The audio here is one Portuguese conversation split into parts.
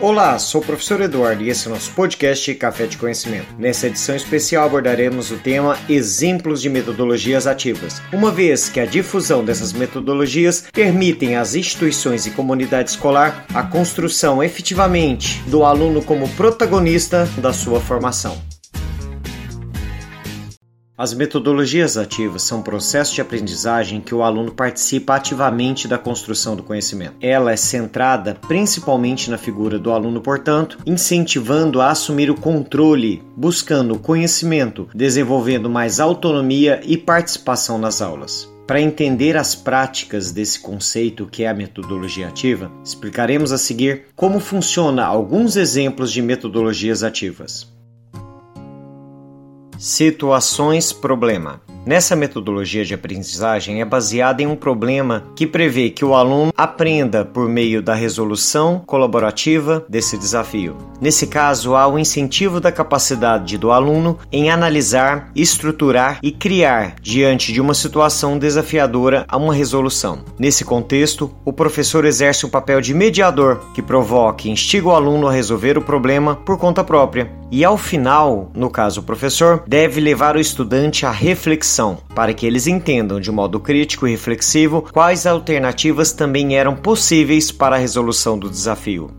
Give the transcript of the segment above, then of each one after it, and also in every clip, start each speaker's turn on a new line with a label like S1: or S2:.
S1: Olá, sou o professor Eduardo e esse é o nosso podcast Café de Conhecimento. Nessa edição especial abordaremos o tema Exemplos de Metodologias Ativas, uma vez que a difusão dessas metodologias permitem às instituições e comunidade escolar a construção efetivamente do aluno como protagonista da sua formação. As metodologias ativas são processos de aprendizagem que o aluno participa ativamente da construção do conhecimento. Ela é centrada principalmente na figura do aluno, portanto, incentivando a assumir o controle, buscando conhecimento, desenvolvendo mais autonomia e participação nas aulas. Para entender as práticas desse conceito que é a metodologia ativa, explicaremos a seguir como funciona alguns exemplos de metodologias ativas. Situações problema. Nessa metodologia de aprendizagem é baseada em um problema que prevê que o aluno aprenda por meio da resolução colaborativa desse desafio. Nesse caso, há o incentivo da capacidade do aluno em analisar, estruturar e criar, diante de uma situação desafiadora, uma resolução. Nesse contexto, o professor exerce o um papel de mediador que provoca e instiga o aluno a resolver o problema por conta própria. E ao final, no caso o professor, deve levar o estudante à reflexão para que eles entendam de modo crítico e reflexivo quais alternativas também eram possíveis para a resolução do desafio.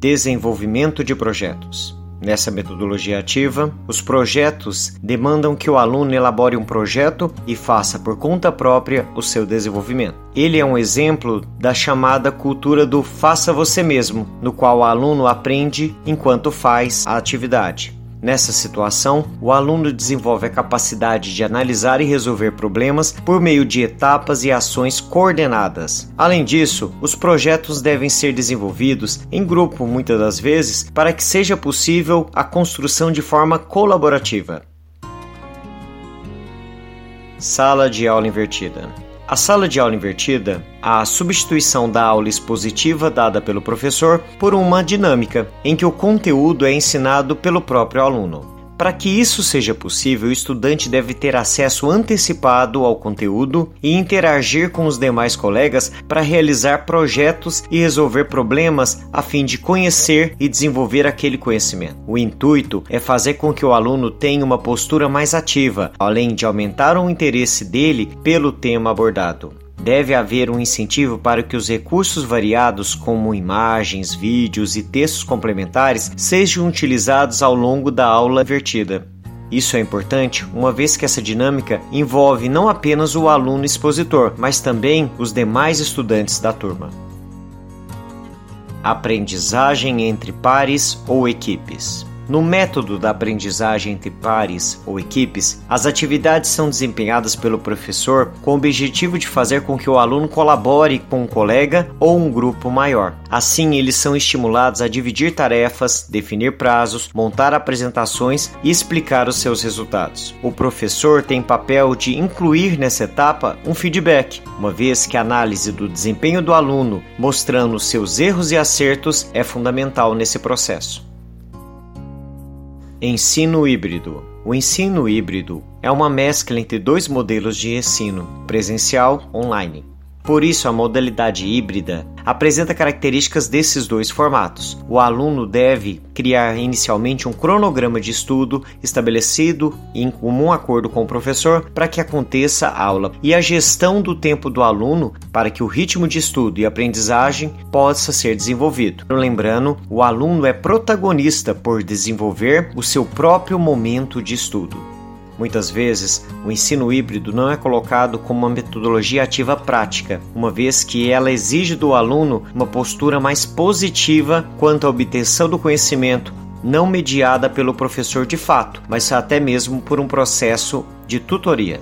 S1: Desenvolvimento de projetos. Nessa metodologia ativa, os projetos demandam que o aluno elabore um projeto e faça por conta própria o seu desenvolvimento. Ele é um exemplo da chamada cultura do faça você mesmo, no qual o aluno aprende enquanto faz a atividade. Nessa situação, o aluno desenvolve a capacidade de analisar e resolver problemas por meio de etapas e ações coordenadas. Além disso, os projetos devem ser desenvolvidos em grupo muitas das vezes para que seja possível a construção de forma colaborativa. Sala de aula invertida. A sala de aula invertida, a substituição da aula expositiva dada pelo professor por uma dinâmica, em que o conteúdo é ensinado pelo próprio aluno. Para que isso seja possível, o estudante deve ter acesso antecipado ao conteúdo e interagir com os demais colegas para realizar projetos e resolver problemas a fim de conhecer e desenvolver aquele conhecimento. O intuito é fazer com que o aluno tenha uma postura mais ativa, além de aumentar o interesse dele pelo tema abordado. Deve haver um incentivo para que os recursos variados, como imagens, vídeos e textos complementares, sejam utilizados ao longo da aula invertida. Isso é importante, uma vez que essa dinâmica envolve não apenas o aluno expositor, mas também os demais estudantes da turma. Aprendizagem entre pares ou equipes. No método da aprendizagem entre pares ou equipes, as atividades são desempenhadas pelo professor com o objetivo de fazer com que o aluno colabore com um colega ou um grupo maior. Assim, eles são estimulados a dividir tarefas, definir prazos, montar apresentações e explicar os seus resultados. O professor tem papel de incluir nessa etapa um feedback, uma vez que a análise do desempenho do aluno, mostrando seus erros e acertos, é fundamental nesse processo. Ensino híbrido. O ensino híbrido é uma mescla entre dois modelos de ensino, presencial online. Por isso, a modalidade híbrida apresenta características desses dois formatos. O aluno deve criar inicialmente um cronograma de estudo estabelecido em comum acordo com o professor para que aconteça a aula e a gestão do tempo do aluno para que o ritmo de estudo e aprendizagem possa ser desenvolvido. Lembrando, o aluno é protagonista por desenvolver o seu próprio momento de estudo. Muitas vezes, o ensino híbrido não é colocado como uma metodologia ativa prática, uma vez que ela exige do aluno uma postura mais positiva quanto à obtenção do conhecimento, não mediada pelo professor de fato, mas até mesmo por um processo de tutoria.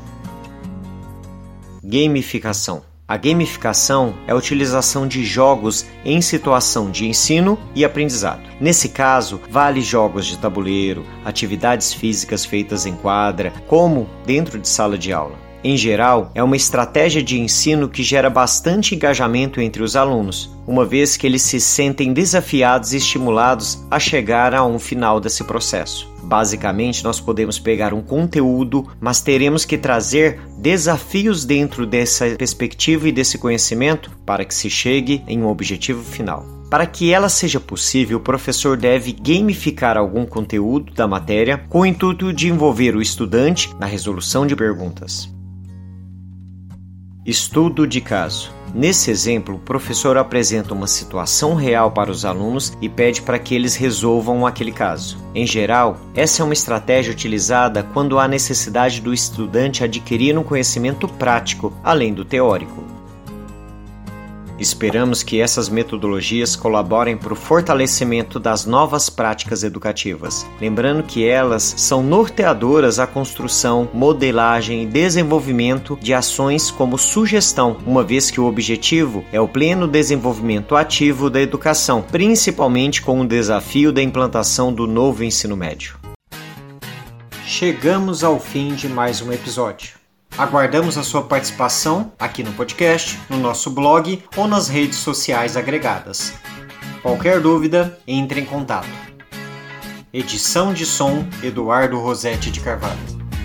S1: Gamificação a gamificação é a utilização de jogos em situação de ensino e aprendizado. Nesse caso, vale jogos de tabuleiro, atividades físicas feitas em quadra, como dentro de sala de aula. Em geral, é uma estratégia de ensino que gera bastante engajamento entre os alunos, uma vez que eles se sentem desafiados e estimulados a chegar a um final desse processo. Basicamente, nós podemos pegar um conteúdo, mas teremos que trazer desafios dentro dessa perspectiva e desse conhecimento para que se chegue em um objetivo final. Para que ela seja possível, o professor deve gamificar algum conteúdo da matéria com o intuito de envolver o estudante na resolução de perguntas. Estudo de caso. Nesse exemplo, o professor apresenta uma situação real para os alunos e pede para que eles resolvam aquele caso. Em geral, essa é uma estratégia utilizada quando há necessidade do estudante adquirir um conhecimento prático, além do teórico. Esperamos que essas metodologias colaborem para o fortalecimento das novas práticas educativas, lembrando que elas são norteadoras à construção, modelagem e desenvolvimento de ações como sugestão, uma vez que o objetivo é o pleno desenvolvimento ativo da educação, principalmente com o desafio da implantação do novo ensino médio. Chegamos ao fim de mais um episódio. Aguardamos a sua participação aqui no podcast, no nosso blog ou nas redes sociais agregadas. Qualquer dúvida, entre em contato. Edição de som Eduardo Rosetti de Carvalho.